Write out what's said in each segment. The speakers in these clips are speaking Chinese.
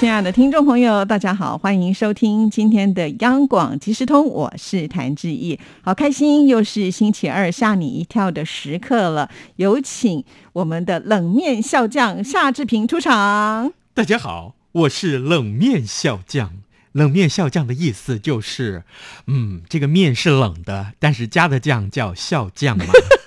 亲爱的听众朋友，大家好，欢迎收听今天的央广即时通，我是谭志毅，好开心，又是星期二吓你一跳的时刻了。有请我们的冷面笑匠夏志平出场。大家好，我是冷面笑匠。冷面笑匠的意思就是，嗯，这个面是冷的，但是加的酱叫笑酱嘛。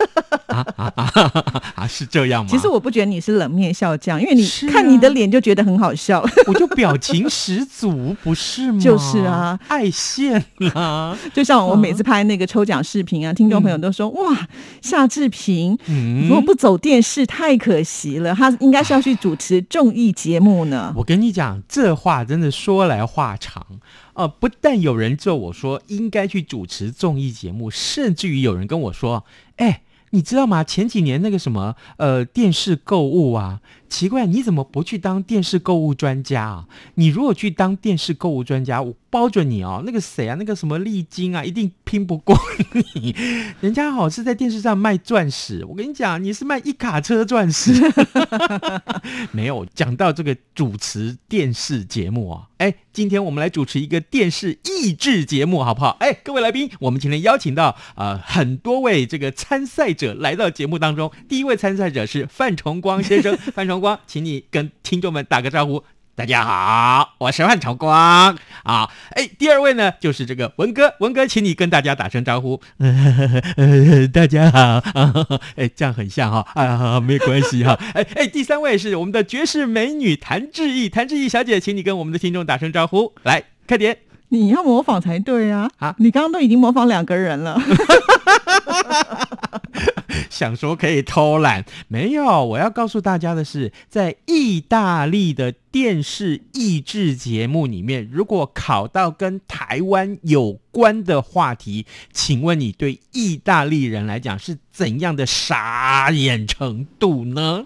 啊啊啊！是这样吗？其实我不觉得你是冷面笑匠，因为你看你的脸就觉得很好笑。我就表情十足，不是吗？就是啊，爱现啊。就像我每次拍那个抽奖视频啊，听众朋友都说：“哇，夏志平嗯如果不走电视太可惜了，他应该是要去主持综艺节目呢。我跟你讲，这话真的说来话长。呃，不但有人咒我说应该去主持综艺节目，甚至于有人跟我说：“哎，你知道吗？前几年那个什么呃电视购物啊，奇怪，你怎么不去当电视购物专家啊？你如果去当电视购物专家，我包准你哦，那个谁啊，那个什么丽晶啊，一定拼不过你。人家好是在电视上卖钻石，我跟你讲，你是卖一卡车钻石。没有讲到这个主持电视节目啊，哎，今天我们来主持一个电视益智节目，好不好？哎，各位来宾，我们今天邀请到呃很多位这个参赛者来到节目当中。第一位参赛者是范崇光先生，范崇光，请你跟听众们打个招呼。大家好，我是万朝光啊。哎，第二位呢就是这个文哥，文哥，请你跟大家打声招呼。呃，大家好啊，哎，这样很像哈啊，没关系哈。哎哎，第三位是我们的绝世美女谭志毅，谭志毅小姐，请你跟我们的听众打声招呼，来，快点。你要模仿才对啊！啊你刚刚都已经模仿两个人了。想说可以偷懒，没有。我要告诉大家的是，在意大利的电视益智节目里面，如果考到跟台湾有关的话题，请问你对意大利人来讲是怎样的傻眼程度呢？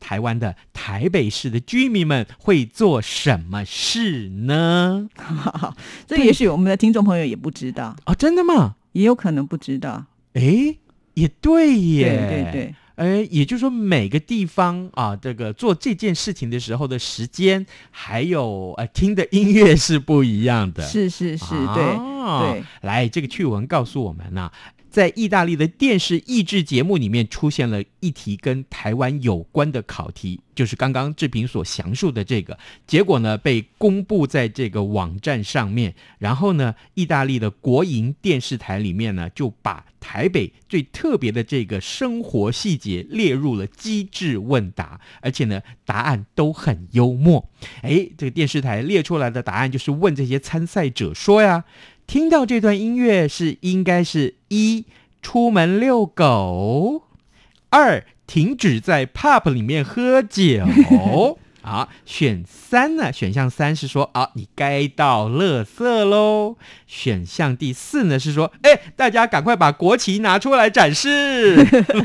台湾的台北市的居民们会做什么事呢？这也许我们的听众朋友也不知道，哦，真的吗？也有可能不知道。哎，也对耶，对对对。哎，也就是说，每个地方啊，这个做这件事情的时候的时间，还有呃听的音乐是不一样的。是是是，对啊对。来，这个趣闻告诉我们呐、在意大利的电视益智节目里面出现了一题跟台湾有关的考题，就是刚刚志平所详述的这个。结果呢，被公布在这个网站上面。然后呢，意大利的国营电视台里面呢，就把台北最特别的这个生活细节列入了机智问答，而且呢，答案都很幽默。诶，这个电视台列出来的答案就是问这些参赛者说呀。听到这段音乐是应该是一出门遛狗，二停止在 pub 里面喝酒。啊，选三呢？选项三是说啊，你该到垃圾喽。选项第四呢是说，哎，大家赶快把国旗拿出来展示。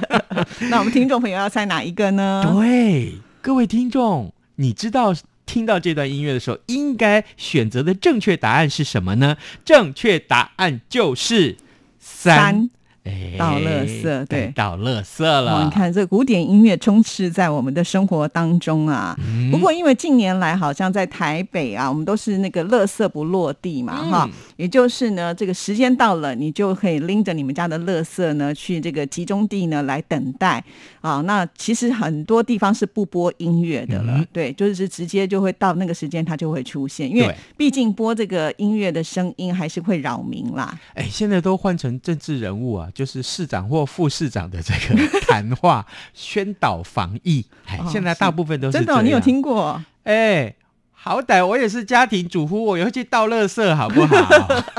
那我们听众朋友要猜哪一个呢？对，各位听众，你知道听到这段音乐的时候，应该选择的正确答案是什么呢？正确答案就是三。三哎倒垃圾对倒垃圾哦，了。你看这古典音乐充斥在我们的生活当中啊。嗯不过因为近年来好像在台北啊，我们都是那个垃圾不落地嘛，嗯哈，也就是呢，这个时间到了，你就可以拎着你们家的垃圾呢，去这个集中地呢来等待啊。那其实很多地方是不播音乐的了，嗯对，就是直接就会到那个时间它就会出现，因为毕竟播这个音乐的声音还是会扰民啦。哎，现在都换成政治人物啊，就是市长或副市长的这个 谈话宣导防疫。哎，哦现在大部分都是真的哦、你有？听过？哎。好歹我也是家庭主妇，我要去倒垃圾，好不好？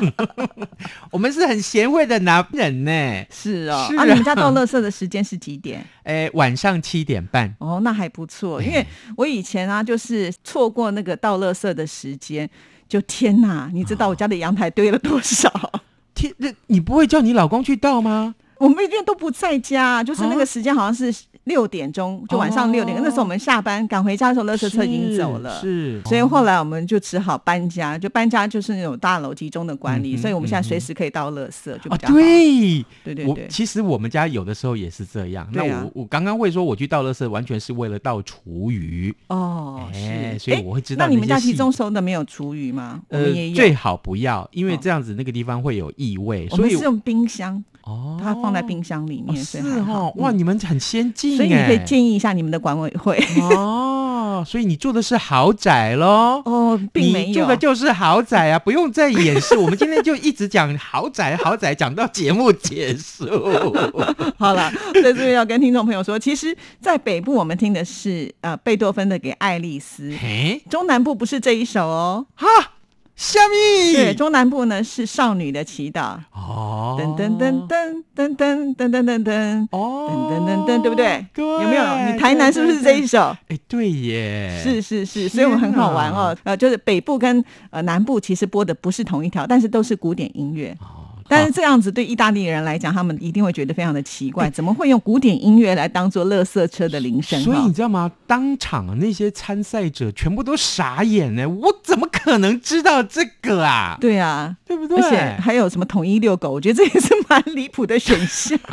我们是很贤惠的男人呢。是哦，是啊，你们家倒垃圾的时间是几点？哎，晚上七点半。哦，那还不错，因为我以前啊，就是错过那个倒垃圾的时间，就天哪！你知道我家的阳台堆了多少？天，那你不会叫你老公去倒吗？我们因为都不在家，就是那个时间好像是六点钟，就晚上六点。哦那时候我们下班赶回家的时候，垃圾车已经走了。是，所以后来我们就只好搬家，就搬家就是那种大楼集中的管理，嗯所以我们现在随时可以倒垃圾，就比哦，较好。对，我对对对其实我们家有的时候也是这样。那我我刚刚会说我去倒垃圾，完全是为了倒厨余。哦，哎是，所以我会知道那你们家集中收的没有厨余吗？我呃们也，有。最好不要，因为哦这样子那个地方会有异味，所以我们是用冰箱，哦，它放在冰箱里哦面，是哦，哇，嗯你们很先进，所以你可以哎建议一下你们的管委会。哦，所以你住的是豪宅喽？哦，并没有你住的就是豪宅啊，不用再掩饰。我们今天就一直讲豪宅，豪宅讲到节目结束。好了，在这边要跟听众朋友说，其实，在北部我们听的是呃贝多芬的《给爱丽丝》，嘿，中南部不是这一首哦，哈，虾米？对，中南部呢是少女的祈祷，哦，噔噔噔噔噔噔噔噔噔噔。哦，噔噔噔噔，对不对？对，有没有？你台南是不是这一首？首？哎，对耶，是是是，所以我们很好玩哦。呃，就是北部跟呃南部其实播的不是同一条，但是都是古典音乐。哦。但是这样子对意大利人来讲，他们一定会觉得非常的奇怪，怎么会用古典音乐来当做乐色车的铃声？所以你知道吗？当场啊那些参赛者全部都傻眼呢，我怎么可能知道这个啊？对啊，对不对？而且还有什么统一遛狗，我觉得这也是蛮离谱的选项。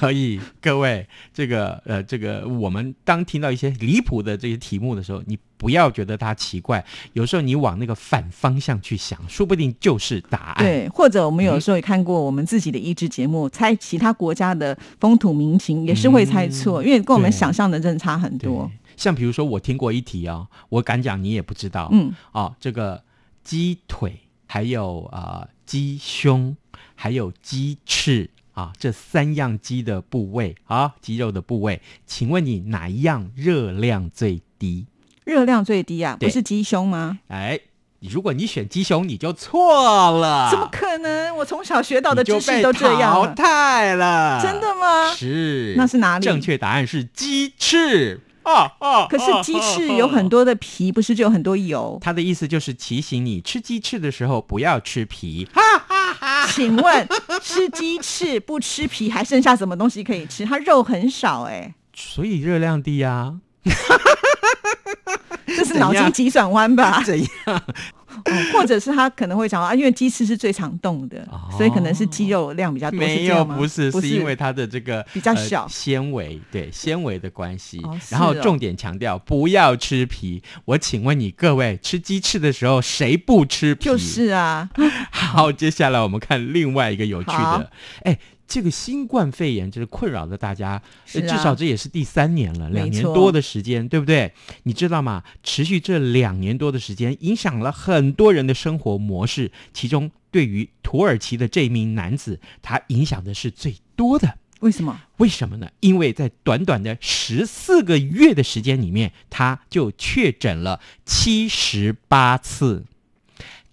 所以各位，这个呃，这个我们当听到一些离谱的这些题目的时候，你不要觉得它奇怪，有时候你往那个反方向去想，说不定就是答案。对，或者我们有时候也看过我们自己的益智节目，猜其他国家的风土民情，也是会猜错，因为跟我们想象的真的差很多。像比如说，我听过一题哦，我敢讲你也不知道，嗯，哦，这个鸡腿，还有啊、呃鸡胸，还有鸡翅啊，这三样鸡的部位啊，鸡肉的部位，请问你哪一样热量最低？热量最低啊，不是鸡胸吗？哎，如果你选鸡胸，你就错了，怎么可能？我从小学到的知识都这样淘，汰了，真的吗？是，那是哪里正确答案是鸡翅啊啊！可是鸡翅有很多的皮，不是就有很多油？他的意思就是提醒你吃鸡翅的时候不要吃皮。哈哈哈请问吃鸡翅不吃皮，还剩下什么东西可以吃？它肉很少哎、所以热量低啊？这是脑筋急转弯吧？怎样？哦或者是他可能会讲啊，因为鸡翅是最常动的，哦所以可能是肌肉量比较多。是没有，不是，不是因为它的这个比较呃小纤维，对纤维的关系然后重点强调不要吃皮。我请问你各位，吃鸡翅的时候谁不吃皮？就是啊，好，接下来我们看另外一个有趣的，哎。这个新冠肺炎就是困扰着大家，至少这也是第三年了，两年多的时间，对不对？你知道吗？持续这两年多的时间，影响了很多人的生活模式，其中对于土耳其的这名男子，他影响的是最多的。为什么？为什么呢？因为在短短的十四个月的时间里面，他就确诊了七十八次。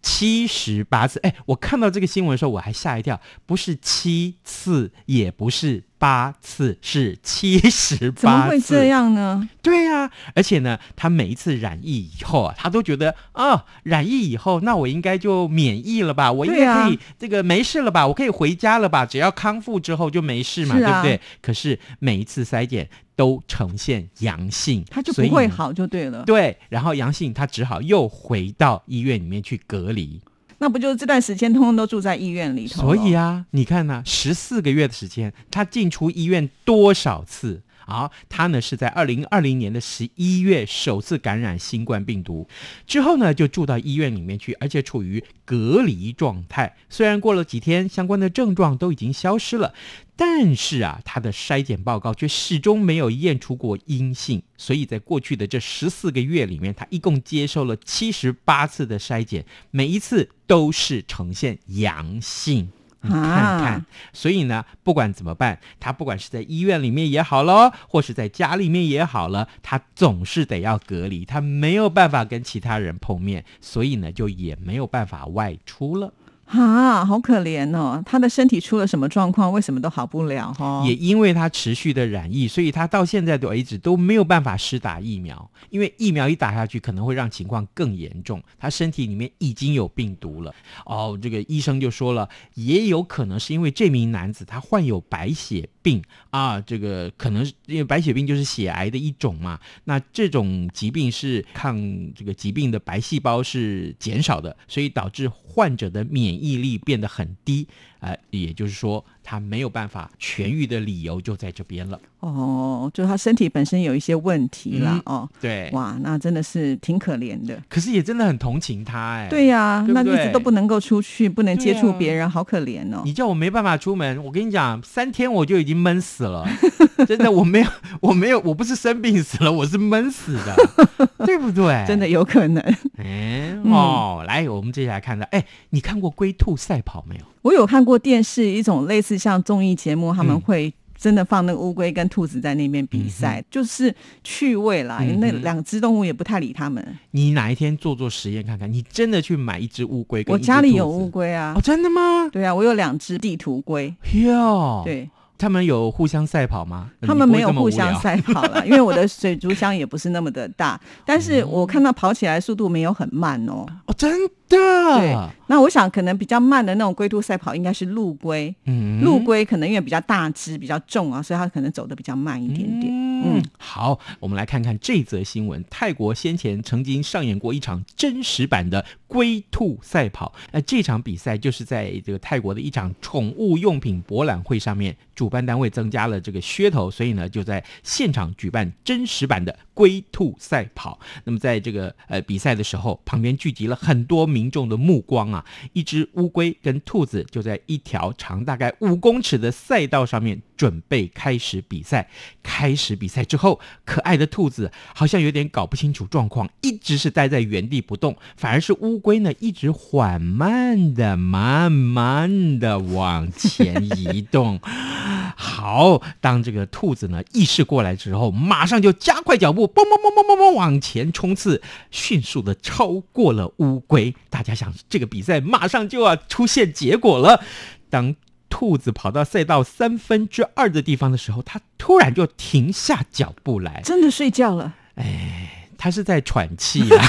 七十八次，哎，我看到这个新闻的时候，我还吓一跳，不是七次，也不是八次，是七十八怎么。会这样呢？对呀、而且呢，他每一次染疫以后啊，他都觉得啊，染疫以后，那我应该就免疫了吧？我应该可以、这个没事了吧？我可以回家了吧？只要康复之后就没事嘛，啊对不对？可是每一次筛检都呈现阳性，他就。不会好就对了。对，然后阳性，他只好又回到医院里面去隔离。那不就是这段时间通通都住在医院里头？所以，啊，你看呢、十四个月的时间，他进出医院多少次？啊，他呢是在二零二零年的十一月首次感染新冠病毒，之后呢就住到医院里面去，而且处于隔离状态。虽然过了几天，相关的症状都已经消失了，但是啊，他的筛检报告却始终没有验出过阴性。所以在过去的这十四个月里面，他一共接受了七十八次的筛检，每一次都是呈现阳性。看看，所以呢，不管怎么办，他不管是在医院里面也好喽，或是在家里面也好了，他总是得要隔离，他没有办法跟其他人碰面，所以呢，就也没有办法外出了。啊，好可怜哦！他的身体出了什么状况？为什么都好不了？哈，也因为他持续的染疫，所以他到现在为止都没有办法施打疫苗。因为疫苗一打下去，可能会让情况更严重。他身体里面已经有病毒了。哦，这个医生就说了，也有可能是因为这名男子他患有白血病啊，这个可能因为白血病就是血癌的一种嘛。那这种疾病是抗这个疾病的白细胞是减少的，所以导致患者的免免疫力变得很低，呃，也就是说。他没有办法痊愈的理由就在这边了。哦，就他身体本身有一些问题了。哦，对，哇，那真的是挺可怜的。可是也真的很同情他，哎，对呀，那一直都不能够出去，不能接触别人，好可怜哦。你叫我没办法出门，我跟你讲，三天我就已经闷死了。真的，我没有，我没有，我不是生病死了，我是闷死的，对不对？真的有可能。哎，哦，来，我们接下来看到，哎，你看过龟兔赛跑没有？我有看过电视一种类似像综艺节目，他们会真的放那个乌龟跟兔子在那边比赛，就是趣味啦。那两只动物也不太理他们。你哪一天做做实验看看？你真的去买一只乌龟？我家里有乌龟啊！哦，真的吗？对啊，我有两只地图龟。哟，对。他们有互相赛跑吗？他们没有互相赛跑了，因为我的水族箱也不是那么的大，但是我看到跑起来速度没有很慢哦。哦，真的？对。那我想可能比较慢的那种龟兔赛跑应该是陆龟，嗯，陆龟可能因为比较大只、比较重啊，所以它可能走的比较慢一点点。嗯，好，我们来看看这则新闻。泰国先前曾经上演过一场真实版的龟兔赛跑，那这场比赛就是在这个泰国的一场宠物用品博览会上面。主办单位增加了这个噱头，所以呢，就在现场举办真实版的龟兔赛跑。那么，在这个呃比赛的时候，旁边聚集了很多民众的目光啊。一只乌龟跟兔子就在一条长大概五公尺的赛道上面准备开始比赛。开始比比赛之后，可爱的兔子好像有点搞不清楚状况，一直是待在原地不动，反而是乌龟呢，一直缓慢的、慢慢的往前移动。好，当这个兔子呢意识过来之后，马上就加快脚步，嘣嘣嘣嘣嘣嘣往前冲刺，迅速的超过了乌龟。大家想，这个比赛马上就要出现结果了。当兔子跑到赛道三分之二的地方的时候，它突然就停下脚步来，真的睡觉了。哎，它是在喘气啊。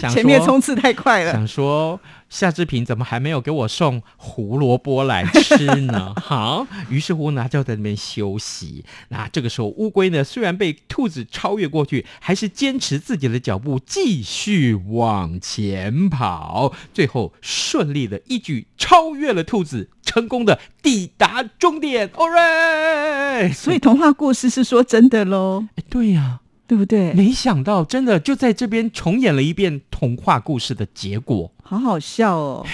前面冲刺太快了，想说。夏志平怎么还没有给我送胡萝卜来吃呢？好，于是乎呢，就在那边休息。那这个时候，乌龟呢，虽然被兔子超越过去，还是坚持自己的脚步，继续往前跑。最后，顺利的一举超越了兔子，成功的抵达终点。Alright，所以童话故事是说真的喽？哎，对呀。对不对？没想到，真的就在这边重演了一遍童话故事的结果。好好笑哦！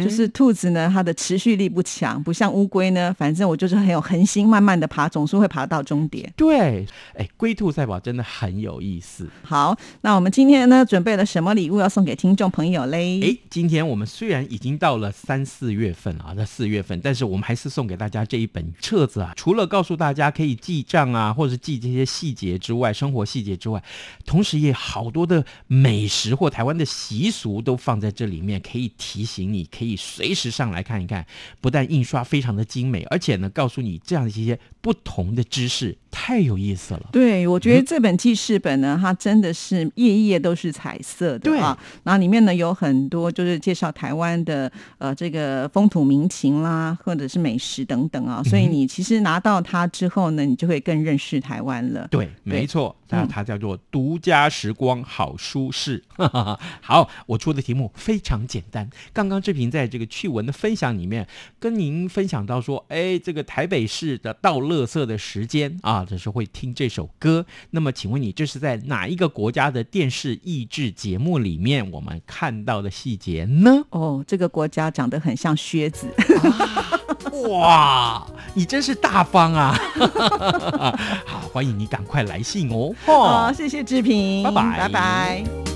就是兔子呢，它的持续力不强，不像乌龟呢，反正我就是很有恒心，慢慢的爬，总是会爬到终点。对，哎，龟兔赛跑真的很有意思。好，那我们今天呢，准备了什么礼物要送给听众朋友嘞？哎，今天我们虽然已经到了三四月份啊，在四月份，但是我们还是送给大家这一本册子啊。除了告诉大家可以记账啊，或者记这些细节之外，生活细节之外，同时也好多的美食或台湾的习俗都放在。这里面可以提醒你，可以随时上来看一看。不但印刷非常的精美，而且呢，告诉你这样的一些不同的知识。太有意思了，对我觉得这本记事本呢，它真的是页页都是彩色的啊，然后里面呢有很多就是介绍台湾的呃这个风土民情啦，或者是美食等等啊，所以你其实拿到它之后呢，你就会更认识台湾了。对，没错，那它叫做独家时光好舒适。好，我出的题目非常简单，刚刚志平在这个趣闻的分享里面跟您分享到说，哎，这个台北市的倒垃圾的时间啊。这是会听这首歌，那么请问你这是在哪一个国家的电视益智节目里面我们看到的细节呢？哦，这个国家长得很像靴子，哇，你真是大方啊！好，欢迎你赶快来信哦。好，谢谢志平，拜拜，拜拜。